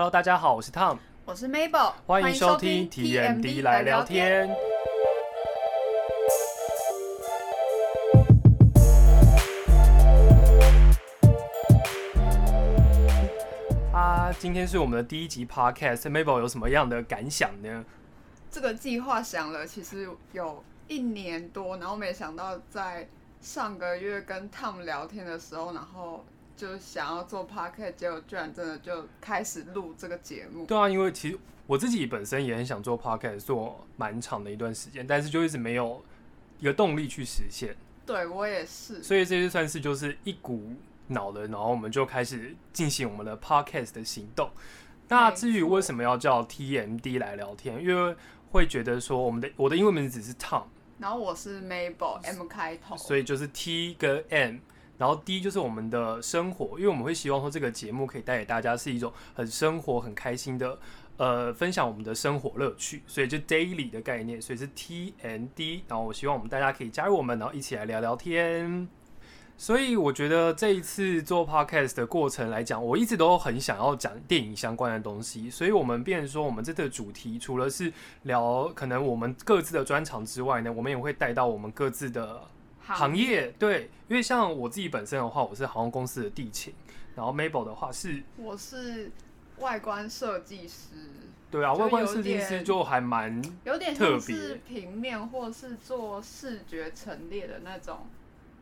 Hello，大家好，我是 Tom，我是 Mabel，欢迎收听 TMD 来聊天。啊，今天是我们的第一集 Podcast，Mabel 有什么样的感想呢？这个计划想了其实有一年多，然后没想到在上个月跟 Tom 聊天的时候，然后。就想要做 podcast，结果居然真的就开始录这个节目。对啊，因为其实我自己本身也很想做 podcast，做蛮长的一段时间，但是就一直没有一个动力去实现。对我也是。所以这就算是就是一股脑的，然后我们就开始进行我们的 podcast 的行动。那至于为什么要叫 TMD 来聊天，因为会觉得说我们的我的英文名字只是 Tom，然后我是 Mabel，M 开头，所以就是 T 跟 M。然后第一就是我们的生活，因为我们会希望说这个节目可以带给大家是一种很生活、很开心的，呃，分享我们的生活乐趣，所以就 daily 的概念，所以是 T N D。然后我希望我们大家可以加入我们，然后一起来聊聊天。所以我觉得这一次做 podcast 的过程来讲，我一直都很想要讲电影相关的东西，所以我们变说我们这次的主题除了是聊可能我们各自的专长之外呢，我们也会带到我们各自的。行业对，因为像我自己本身的话，我是航空公司的地勤，然后 Mabel 的话是，我是外观设计师。对啊，外观设计师就还蛮有点特别，平面或是做视觉陈列的那种，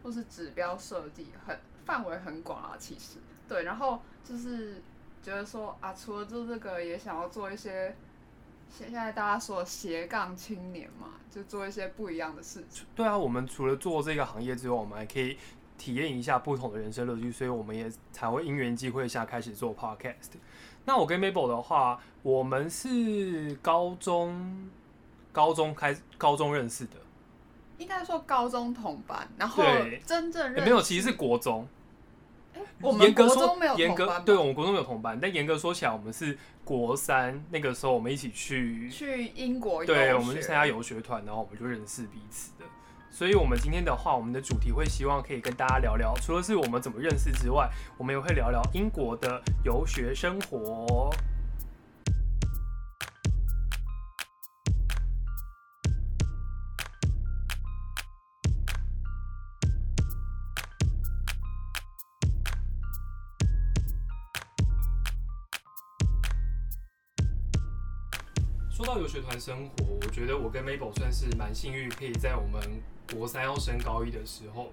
或是指标设计，很范围很广啊。其实对，然后就是觉得说啊，除了做这个，也想要做一些。现在大家说斜杠青年嘛，就做一些不一样的事情。对啊，我们除了做这个行业之外，我们还可以体验一下不同的人生乐趣，所以我们也才会因缘机会下开始做 podcast。那我跟 Mabel 的话，我们是高中高中开高中认识的，应该说高中同班，然后真正认没有，其实是国中。我们国中没有严格，对我们国中没有同班，但严格说起来，我们是国三那个时候，我们一起去去英国，对，我们去参加游学团，然后我们就认识彼此的。所以，我们今天的话，我们的主题会希望可以跟大家聊聊，除了是我们怎么认识之外，我们也会聊聊英国的游学生活。到游学团生活，我觉得我跟 Mabel 算是蛮幸运，可以在我们国三要升高一的时候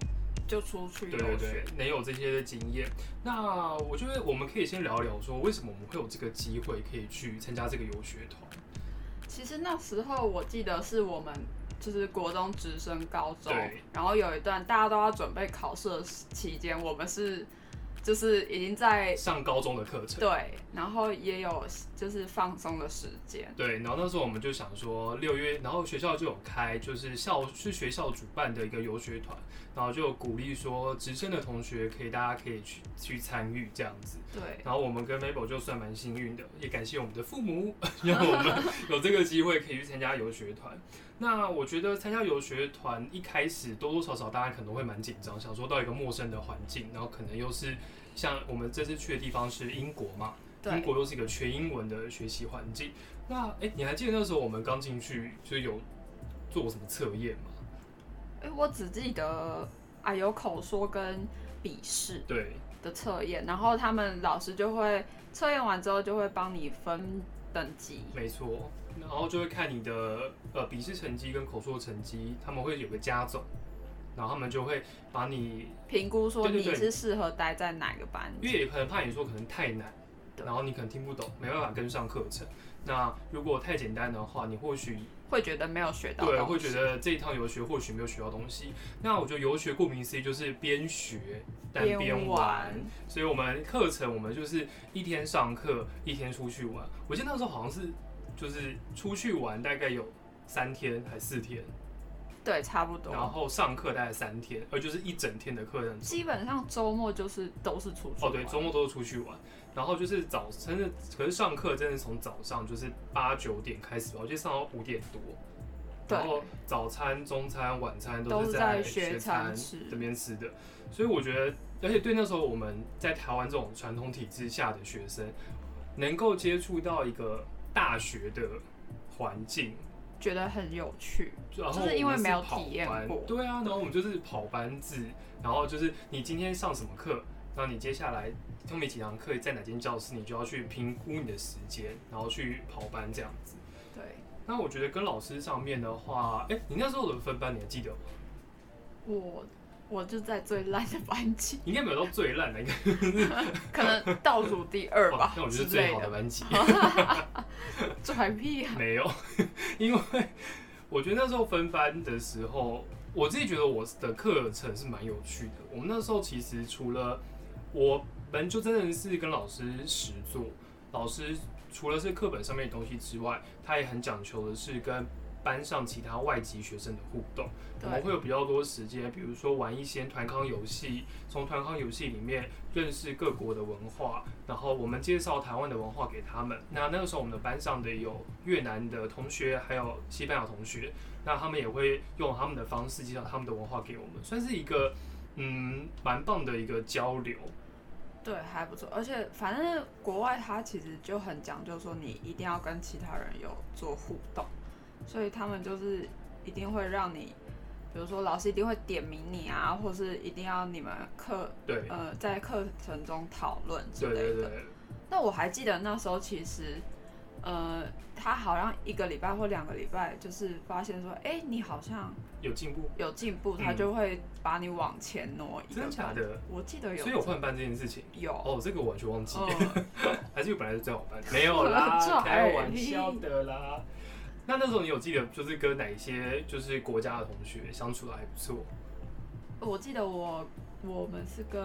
就出去对对对，能有这些的经验。那我觉得我们可以先聊聊，说为什么我们会有这个机会可以去参加这个游学团。其实那时候我记得是我们就是国中直升高中，然后有一段大家都要准备考试的期间，我们是。就是已经在上高中的课程，对，然后也有就是放松的时间，对，然后那时候我们就想说六月，然后学校就有开，就是校是学校主办的一个游学团，然后就鼓励说直升的同学可以大家可以去去参与这样子，对，然后我们跟 Mabel 就算蛮幸运的，也感谢我们的父母 让我们有这个机会可以去参加游学团。那我觉得参加游学团一开始多多少少大家可能会蛮紧张，想说到一个陌生的环境，然后可能又是像我们这次去的地方是英国嘛，英国又是一个全英文的学习环境。那哎，你还记得那时候我们刚进去就有做什么测验吗？哎，我只记得啊有口说跟笔试对的测验，然后他们老师就会测验完之后就会帮你分等级，没错。然后就会看你的呃笔试成绩跟口述成绩，他们会有个加总，然后他们就会把你评估说你是适合待在哪个班，因为也可能怕你说可能太难，然后你可能听不懂，没办法跟上课程。那如果太简单的话，你或许会觉得没有学到，对，会觉得这一趟游学或许没有学到东西。那我觉得游学顾名思义就是边学但边玩，所以我们课程我们就是一天上课，一天出去玩。我记得那时候好像是。就是出去玩大概有三天还四天，对，差不多。然后上课大概三天，呃就是一整天的课程。基本上周末就是都是出去。哦，对，周末都是出去玩。然后就是早，真的，可是上课真的从早上就是八九点开始，我记得上到五点多。然后早餐、中餐、晚餐都是在学餐这边吃的。所以我觉得，而且对那时候我们在台湾这种传统体制下的学生。能够接触到一个大学的环境，觉得很有趣，然后就是因为没有体验过对啊，然后我们就是跑班制，然后就是你今天上什么课，然后你接下来后面几堂课在哪间教室，你就要去评估你的时间，然后去跑班这样子。对，那我觉得跟老师上面的话，哎、你那时候的分班你还记得吗？我我就在最烂的班级，你应该没有到最烂的，应该 可能倒数第二吧 哦，那我觉得最。好的班级。拽屁啊！没有，因为我觉得那时候分班的时候，我自己觉得我的课程是蛮有趣的。我们那时候其实除了我们就真的是跟老师实做，老师除了是课本上面的东西之外，他也很讲求的是跟班上其他外籍学生的互动。我们会有比较多时间，比如说玩一些团康游戏，从团康游戏里面认识各国的文化，然后我们介绍台湾的文化给他们。那那个时候我们的班上的有越南的同学，还有西班牙同学，那他们也会用他们的方式介绍他们的文化给我们，算是一个嗯蛮棒的一个交流。对，还不错。而且反正国外它其实就很讲究说，你一定要跟其他人有做互动，所以他们就是一定会让你，比如说老师一定会点名你啊，或是一定要你们课对，呃在课程中讨论之对类的。对对，那我还记得那时候其实，呃，他好像一个礼拜或两个礼拜，就是发现说，哎、你好像有进步，有进步，他嗯就会把你往前挪一个真的假班？的？我记得有，所以有换班这件事情。有，哦，这个我完全忘记，嗯，还是本来是在我班？没有啦，这 开玩笑的啦。那那时候你有记得就是跟哪一些就是国家的同学相处的还不错？我记得我我们是跟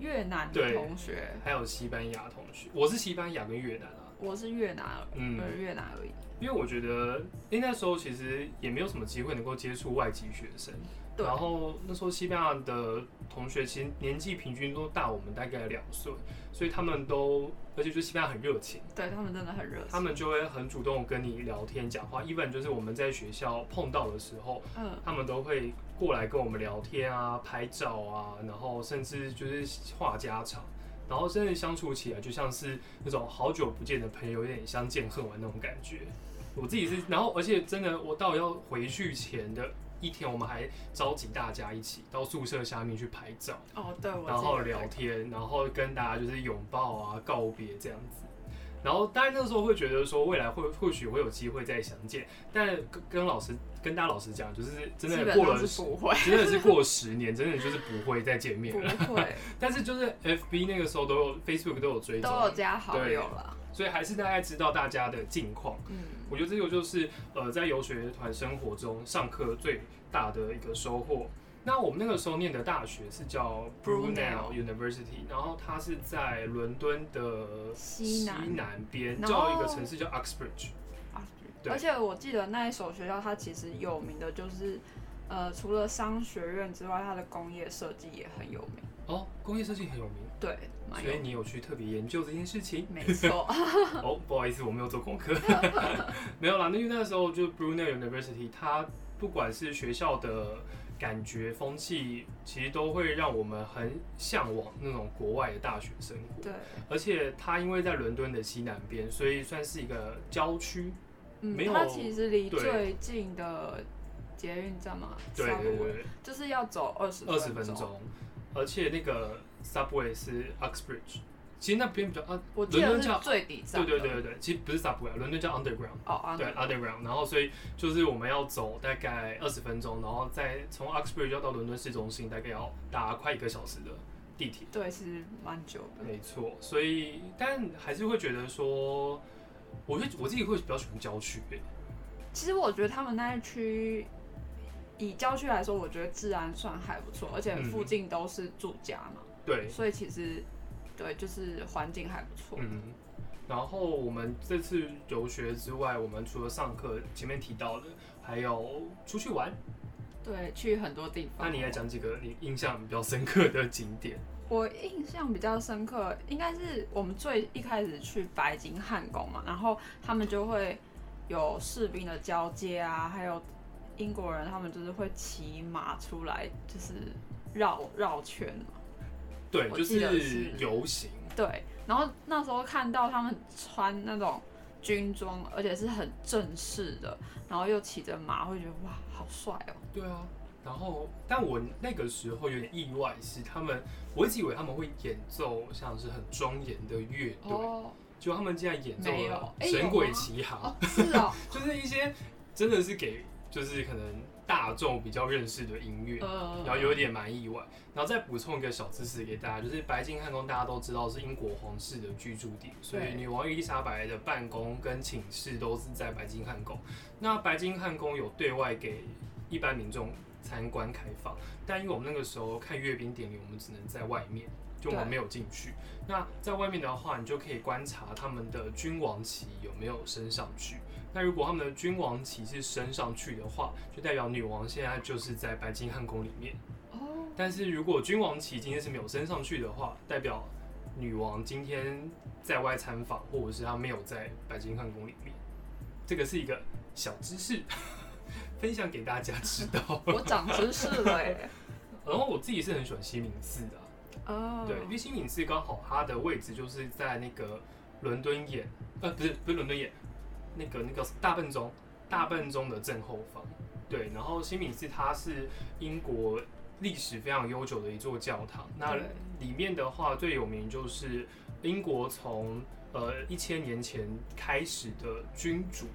越南的对同学，还有西班牙同学，我是西班牙跟越南啊。我是越南，嗯呃，越南而已。因为我觉得，因为那时候其实也没有什么机会能够接触外籍学生，对然后那时候西班牙的同学其实年纪平均都大我们大概两岁，所以他们都，而且就西班牙很热情，对他们真的很热情，他们就会很主动跟你聊天讲话，even 就是我们在学校碰到的时候，嗯，他们都会过来跟我们聊天啊、拍照啊，然后甚至就是话家常，然后真的相处起来就像是那种好久不见的朋友，有点相见恨晚那种感觉。我自己是，然后而且真的，我到要回去前的一天，我们还召集大家一起到宿舍下面去拍照，哦，对，我然后聊天，然后跟大家就是拥抱啊、告别这样子。然后当然那个时候会觉得说未来会或许会有机会再相见，但跟跟老师跟大家老师讲，就是真的过了真的是过十年，真的就是不会再见面不了。会，但是就是 FB 那个时候都有，Facebook 都有追都有踪，加好对友了。所以还是大概知道大家的近况。嗯，我觉得这个就是呃在游学团生活中上课最大的一个收获。那我们那个时候念的大学是叫 Brunel University，然后它是在伦敦的西南边，叫一个城市叫 Uxbridge。啊，对而且我记得那一所学校，它其实有名的就是，呃，除了商学院之外，它的工业设计也很有名。哦，工业设计很有名，对。所以你有去特别研究这件事情。没错，哦，不好意思，我没有做功课。没有啦，那因为那时候就 Brunel University，它不管是学校的感觉、风气，其实都会让我们很向往那种国外的大学生活。对，而且它因为在伦敦的西南边，所以算是一个郊区。嗯没，有它其实离最近的捷运站嘛，对对对，就是要走二十二十分钟。而且那个 Subway 是 Uxbridge，其实那边比较啊，伦敦叫最底站。对对对对对，其实不是 Subway，伦敦叫 Underground。哦，啊对 underground，然后所以就是我们要走大概二十分钟，然后再从 Uxbridge 要到伦敦市中心，大概要搭快一个小时的地铁。对，其实蛮久的。没错，所以但还是会觉得说，我会我自己会比较喜欢郊区、欸，其实我觉得他们那一区，以郊区来说，我觉得治安算还不错，而且嗯附近都是住家嘛，对，所以其实对，就是环境还不错。嗯。然后我们这次游学之外，我们除了上课前面提到的，还有出去玩。对，去很多地方。那你来讲几个你印象比较深刻的景点？我印象比较深刻，应该是我们最一开始去白金汉宫嘛，然后他们就会有士兵的交接啊，还有英国人他们就是会骑马出来，就是绕绕圈嘛。对，就是是游行。对，然后那时候看到他们穿那种军装，而且是很正式的，然后又骑着马，会觉得哇，好帅哦。对啊，然后但我那个时候有点意外，是他们，我一直以为他们会演奏像是很庄严的乐队，哦，结果他们竟然演奏了哎《神鬼奇航》哦，是哦，就是一些真的是给就是可能大众比较认识的音乐。呃，然后有点蛮意外，然后再补充一个小知识给大家，就是白金汉宫大家都知道是英国皇室的居住地，所以女王伊丽莎白的办公跟寝室都是在白金汉宫。那白金汉宫有对外给一般民众参观开放，但因为我们那个时候看阅兵典礼，我们只能在外面，就我们没有进去。那在外面的话，你就可以观察他们的君王旗有没有升上去。那如果他们的君王旗是升上去的话，就代表女王现在就是在白金汉宫里面。哦，但是如果君王旗今天是没有升上去的话，代表女王今天在外参访，或者是她没有在白金汉宫里面。这个是一个小知识，分享给大家知道。我长知识了耶。然后我自己是很喜欢西敏寺的啊、哦，对，因为西敏寺刚好它的位置就是在那个伦敦眼，呃，不是不是伦敦眼，那个那个大笨钟，大笨钟的正后方。对，然后西敏寺它是英国历史非常悠久的一座教堂，那对里面的话最有名就是英国从呃一千年前开始的君主。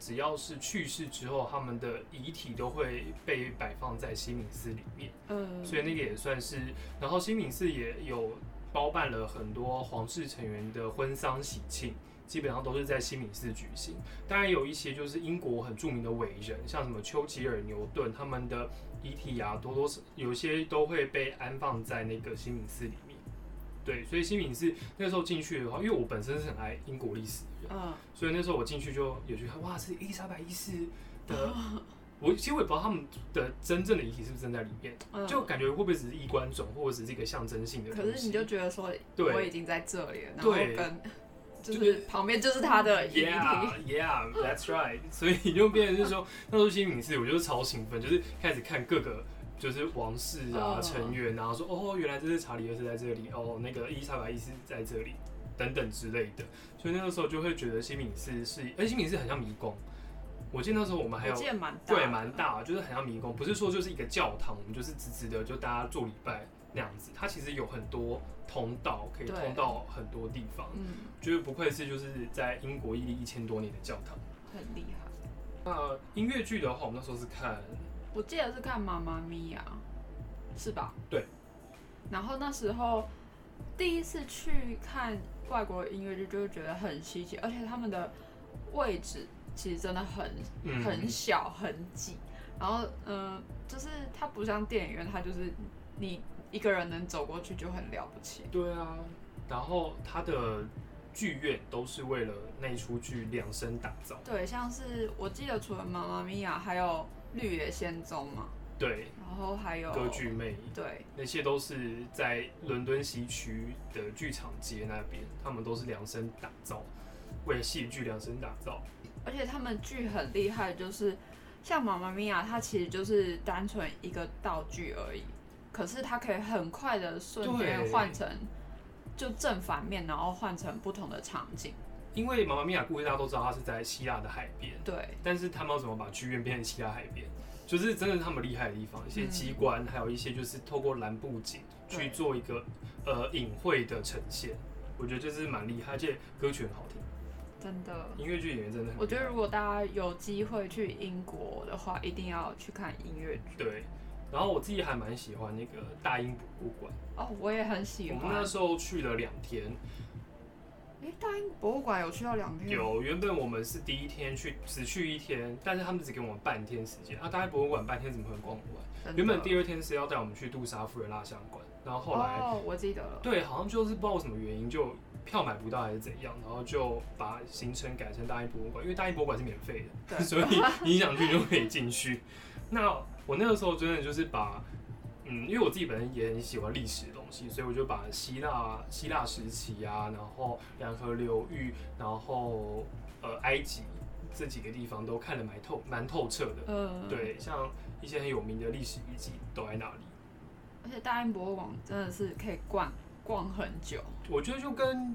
只要是去世之后，他们的遗体都会被摆放在西敏寺里面。嗯，所以那个也算是，然后新敏寺也有包办了很多皇室成员的婚丧喜庆，基本上都是在新敏寺举行。当然有一些就是英国很著名的伟人，像什么丘吉尔、牛顿，他们的遗体啊，多多有些都会被安放在那个新敏寺里面。对，所以新敏寺那时候进去的话，因为我本身是很爱英国历史的人，嗯，所以那时候我进去就有觉得，哇，是伊丽莎白一世的。我其实我也不知道他们的真正的遗体是不是正在里面，嗯就感觉会不会只是衣冠冢，或者只是一个象征性的。可是你就觉得说，对我已经在这里了，然后跟就就是是旁边就是他的，Yeah, yeah, that's right。所以你就变成是说，那时候新敏寺我就是超兴奋，就是开始看各个就是王室啊、嗯成员啊，说哦，原来这是查理二世在这里，哦，那个伊丽莎白一世在这里，等等之类的。所以那个时候就会觉得新敏寺是，而且新敏寺很像迷宫。我记得那时候我们还有对，蛮大，就是很像迷宫，不是说就是一个教堂，我们就是直直的就大家做礼拜那样子。它其实有很多通道可以通到很多地方，嗯，觉得不愧是就是在英国屹立一千多年的教堂。很厉害。那音乐剧的话，我们那时候是看我记得是看《妈妈咪呀》，是吧？对。然后那时候第一次去看外国音乐剧，就会觉得很稀奇，而且他们的位置其实真的很嗯很小很挤。然后，嗯、就是它不像电影院，它就是你一个人能走过去就很了不起。对啊，然后他的剧院都是为了那出剧量身打造。对，像是我记得除了《妈妈咪呀》，还有《绿野仙踪》嘛，对，然后还有歌剧魅影对，那些都是在伦敦西区的剧场街那边，他们都是量身打造，为戏剧量身打造。而且他们剧很厉害，就是像《妈妈咪呀》，它其实就是单纯一个道具而已，可是它可以很快的瞬间换成就正反面，然后换成不同的场景。因为《妈妈咪呀》故事大家都知道，它是在希腊的海边，对，但是他们要怎么把剧院变成希腊海边，就是真的是他们厉害的地方。一些机关，还有一些就是透过蓝布景去做一个呃隐晦的呈现，我觉得就是蛮厉害，而且歌曲很好听，真的。音乐剧演员真的很。我觉得如果大家有机会去英国的话，一定要去看音乐剧。对。然后我自己还蛮喜欢那个大英博物馆，哦，我也很喜欢。我们那时候去了两天，诶，大英博物馆有去到两天？有，原本我们是第一天去，只去一天，但是他们只给我们半天时间。啊，大英博物馆半天怎么可能逛不完？原本第二天是要带我们去杜莎夫人蜡像馆，然后后来、哦，我记得了。对，好像就是不知道什么原因，就票买不到还是怎样，然后就把行程改成大英博物馆，因为大英博物馆是免费的，对 所以你想去就可以进去。那我那个时候真的就是把，嗯，因为我自己本身也很喜欢历史的东西，所以我就把希腊希腊时期啊，然后两河流域，然后呃埃及这几个地方都看得蛮透蛮透彻的。嗯，。对，像一些很有名的历史遗迹都在那里。而且大英博物馆真的是可以逛逛很久。我觉得就跟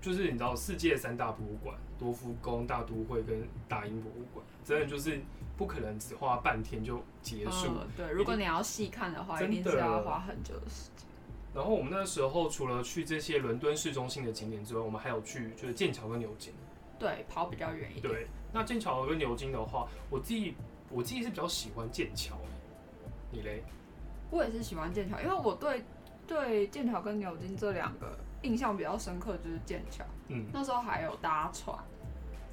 就是你知道世界三大博物馆——多夫宫、大都会跟大英博物馆，真的就是不可能只花半天就结束。嗯，对，如果你要细看的话，一定是要花很久的时间。然后我们那时候除了去这些伦敦市中心的景点之外，我们还有去就是剑桥跟牛津。对，跑比较远一点。对，那剑桥跟牛津的话，我自己我自己是比较喜欢剑桥。你嘞？我也是喜欢剑桥，因为我对对剑桥跟牛津这两个印象比较深刻，就是剑桥。嗯，那时候还有搭船、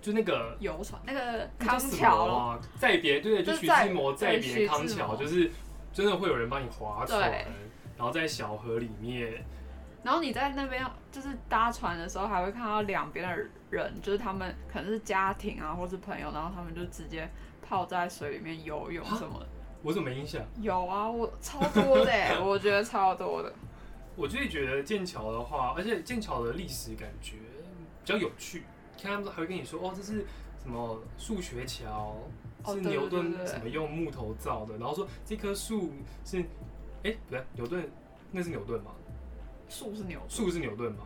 就那个游船，那个康桥啊，再别对，就是在志摩再别康桥，就是真的会有人帮你划船，然后在小河里面，然后你在那边就是搭船的时候，还会看到两边的人，就是他们可能是家庭啊，或是朋友，然后他们就直接泡在水里面游泳什么的。我怎么没印象？有啊，我超多的欸，我觉得超多的。我自己觉得剑桥的话，而且剑桥的历史感觉比较有趣。看他们还会跟你说，哦，这是什么数学桥，是牛顿对对对什么用木头造的，然后说这棵树是，哎、不对，牛顿那是牛顿吗？树是牛顿，树是牛顿吗？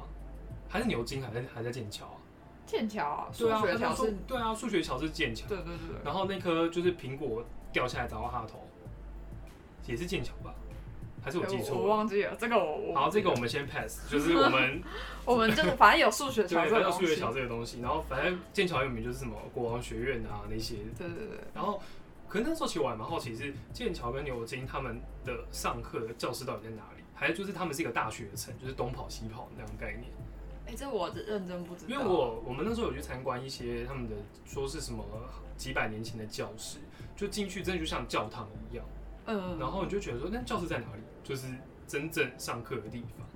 还是牛津还在还在剑桥啊？剑桥啊，数对啊，学桥是说是，对啊，数学桥是剑桥，对对对对。然后那颗就是苹果掉下来砸到他的头，也是剑桥吧？还是我记我错了？忘记了这个我我好，这个我们先 pass，就是我们 我们就是反正有数学这个数学。桥这个东西，然后反正剑桥有名就是什么国王学院啊那些，对对对，然后可能那时候其实我还蛮好奇是剑桥跟牛津他们的上课的教室到底在哪里，还是就是他们是一个大学城，就是东跑西跑那种概念。哎，这我认真不知道。因为我我们那时候有去参观一些他们的说是什么几百年前的教室，就进去真的就像教堂一样，嗯，然后你就觉得说那教室在哪里？就是真正上课的地方。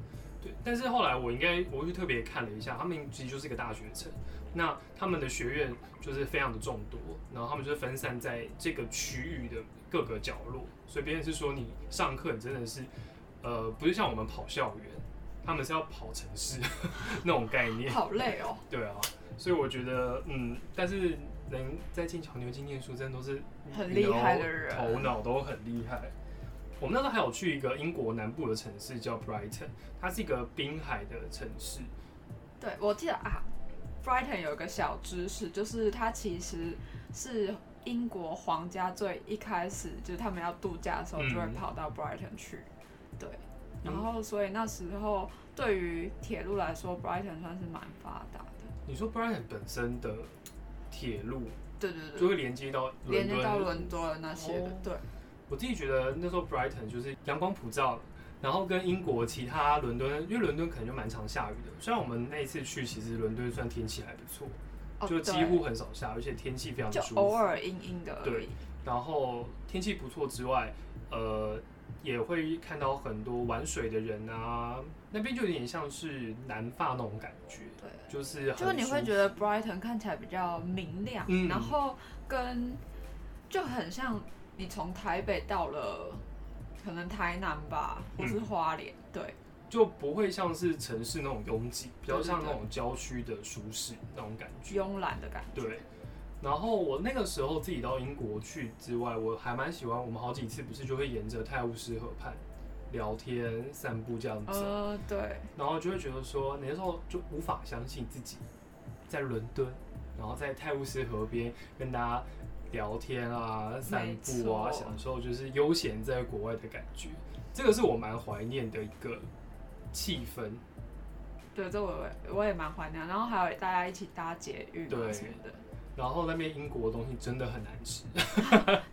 对，但是后来我应该我去特别看了一下，他们其实就是一个大学城，那他们的学院就是非常的众多，然后他们就是分散在这个区域的各个角落，所以别人是说你上课你真的是呃不是像我们跑校园，他们是要跑城市 那种概念。好累哦。对啊，所以我觉得，嗯，但是能在剑桥、牛津念书，真的都是很厉害的人头脑都很厉害。我们那时候还有去一个英国南部的城市叫 Brighton，它是一个滨海的城市。对，我记得啊，Brighton 有一个小知识，就是它其实是英国皇家最一开始就是他们要度假的时候嗯就会跑到 Brighton 去，对，然嗯后所以那时候对于铁路来说，Brighton 算是蛮发达的。你说 Brighton 本身的铁路对对对，就会连接到伦敦，连接到伦敦那些的，哦对，我自己觉得那时候 Brighton 就是阳光普照，然后跟英国其他伦敦，因为伦敦可能就蛮常下雨的。虽然我们那一次去，其实伦敦算天气还不错，哦就几乎很少下，而且天气非常就舒服。偶尔阴阴的对。然后天气不错之外，呃，也会看到很多玩水的人啊，那边就有点像是南法那种感觉，对，就是就是你会得觉得 Brighton 看起来比较明亮，嗯。然后跟就很像你从台北到了可能台南吧，或是嗯花莲，对，就不会像是城市那种拥挤，比较像那种郊区的舒适那种感觉。慵懒的感觉。对，然后我那个时候自己到英国去之外，我还蛮喜欢我们好几次不是就会沿着泰晤士河畔聊天、散步这样子，呃，对，然后就会觉得说，那时候就无法相信自己在伦敦，然后在泰晤士河边跟大家聊天啊、散步啊，享受就是悠闲在国外的感觉。这个是我蛮怀念的一个气氛。对，这我也我也蛮怀念。然后还有大家一起搭捷运啊对什么的，然后那边英国的东西真的很难吃，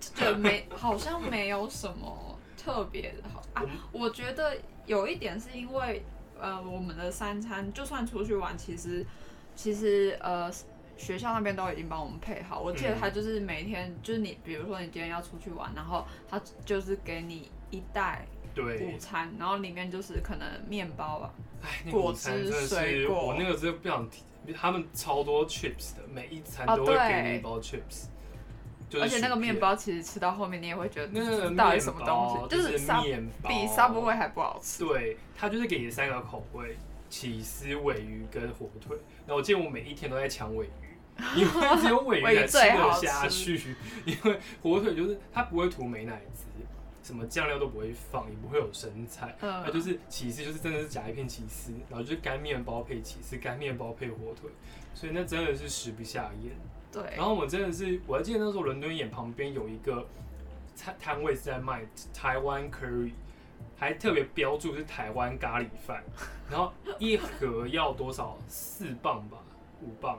就觉得没好像没有什么特别的好。啊。我觉得有一点是因为呃，我们的三餐就算出去玩，其实其实呃。学校那边都已经帮我们配好，我记得嗯。他就是每天，就是你，比如说你今天要出去玩，然后他就是给你一袋午，餐，然后里面就是可能面包吧，哎，那个果汁水果。我那个真的不想提，他们超多 chips 的，每一餐哦都会给一包 chips，就是而且那个面包其实吃到后面你也会觉得那个到底什么东西，就是面包比 Subway 还不好吃。对，它就是给你三个口味：起司、尾鱼跟火腿。然后我见我每一天都在抢尾鱼，因为只有尾鱼才吃得下去，因为火腿就是它不会涂美乃滋，什么酱料都不会放，也不会有生菜，嗯它就是起司，就是真的是夹一片起司，然后就是干面包配起司，干面包配火腿，所以那真的是食不下咽。对。然，后我真的是，我还记得那时候伦敦眼旁边有一个摊摊位是在卖台湾 curry，还特别标注是台湾咖喱饭，然后一盒要多少？四磅吧，五磅，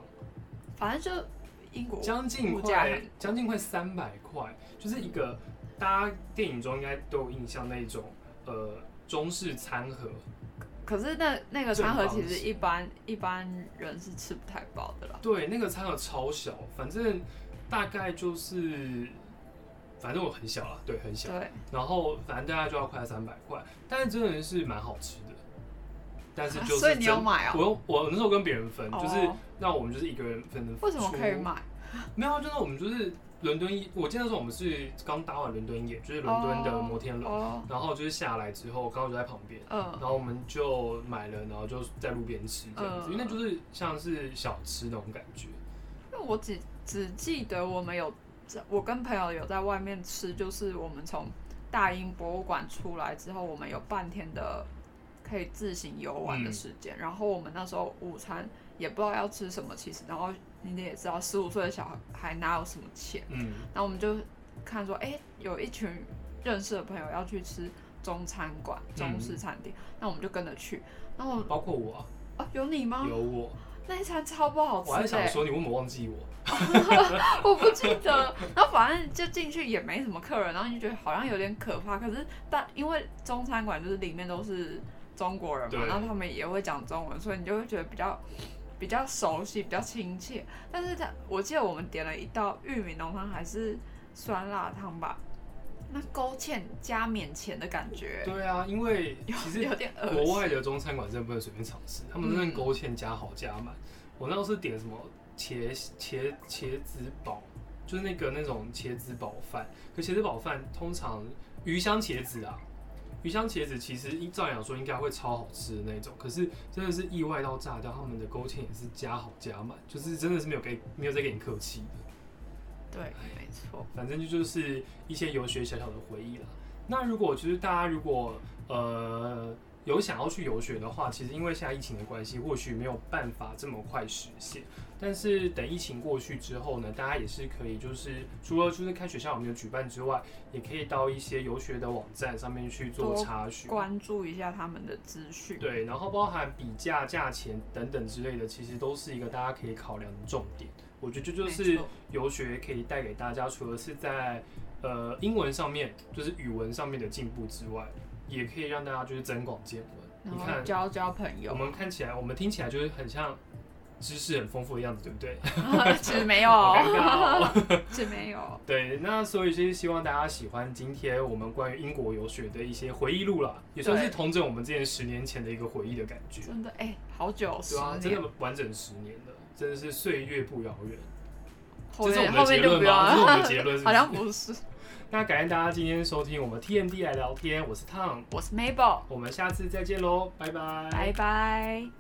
反正就英国将近快将近快三百块，就是一个大家电影中应该都有印象那种呃中式餐盒，可是那那个餐盒其实一般一般人是吃不太饱的啦。对，那个餐盒超小，反正大概就是，反正我很小了，对，很小。对，然后反正大概就要快三百块，但是真的是蛮好吃的。但是就是、啊所以你有买哦我我那时候跟别人分，哦就是那我们就是一个人分的。为什么可以？买？没有啊，就是我们就是伦敦一，我记得那时候我们是刚搭完伦敦眼，就是伦敦的摩天轮，哦，然后就是下来之后，刚好就在旁边。嗯然后我们就买了，然后就在路边吃这样子，嗯因为那就是像是小吃那种感觉。因为我只只记得我们有，我跟朋友有在外面吃，就是我们从大英博物馆出来之后，我们有半天的可以自行游玩的时间。然后我们那时候午餐也不知道要吃什么，其实，然后你也知道，十五岁的小孩哪有什么钱？嗯，然后我们就看说，哎、有一群认识的朋友要去吃中餐馆、中式餐厅，那我们就跟着去。然后我包括我、啊、啊，有你吗？有我，那一餐超不好吃我还、想说你为什么忘记我？我不记得。然后反正就进去也没什么客人，然后你就觉得好像有点可怕。可是但因为中餐馆就是里面都是中国人嘛，对然后他们也会讲中文，所以你就会觉得比较比较熟悉，比较亲切。但是他我记得我们点了一道玉米浓汤还是酸辣汤吧，那勾芡加免钱的感觉，对啊，因为其实有点恶国。外的中餐馆真的不能随便尝试，他们真的勾芡加好加满。我那时候是点什么茄茄茄子煲，就是那个那种茄子煲饭。可茄子煲饭通常鱼香茄子啊，鱼香茄子其实依照理讲说应该会超好吃的那种，可是真的是意外到炸掉，他们的勾芡也是加好加满，就是真的是没有给没有再给你客气的。对，没错。反正就是一些游学小小的回忆啦。那如果就是大家如果呃有想要去游学的话，其实因为现在疫情的关系，或许没有办法这么快实现。但是等疫情过去之后呢，大家也是可以就是除了就是看学校有没有举办之外，也可以到一些游学的网站上面去做查询。关注一下他们的资讯。对，然后包含比价、价钱等等之类的，其实都是一个大家可以考量的重点。我觉得这就是游学可以带给大家，除了是在呃英文上面，就是语文上面的进步之外，也可以让大家就是增广见闻。你看，交交朋友我。们看起来，我们听起来就是很像知识很丰富的样子，对不对？其实没有。其实 没有。对，那所以就是希望大家喜欢今天我们关于英国游学的一些回忆录啦，也算是对同整我们之前十年前的一个回忆的感觉。真的哎、好久，十对啊，真，的完整十年了，真的是岁月不遥远。后这是我面们的结论后面就不用吗？这是我们的了，结论好像不是。那感谢大家今天收听我们 TMD 来聊天，我是 Tom，我是 Mabel，我们下次再见喽，拜拜。拜拜。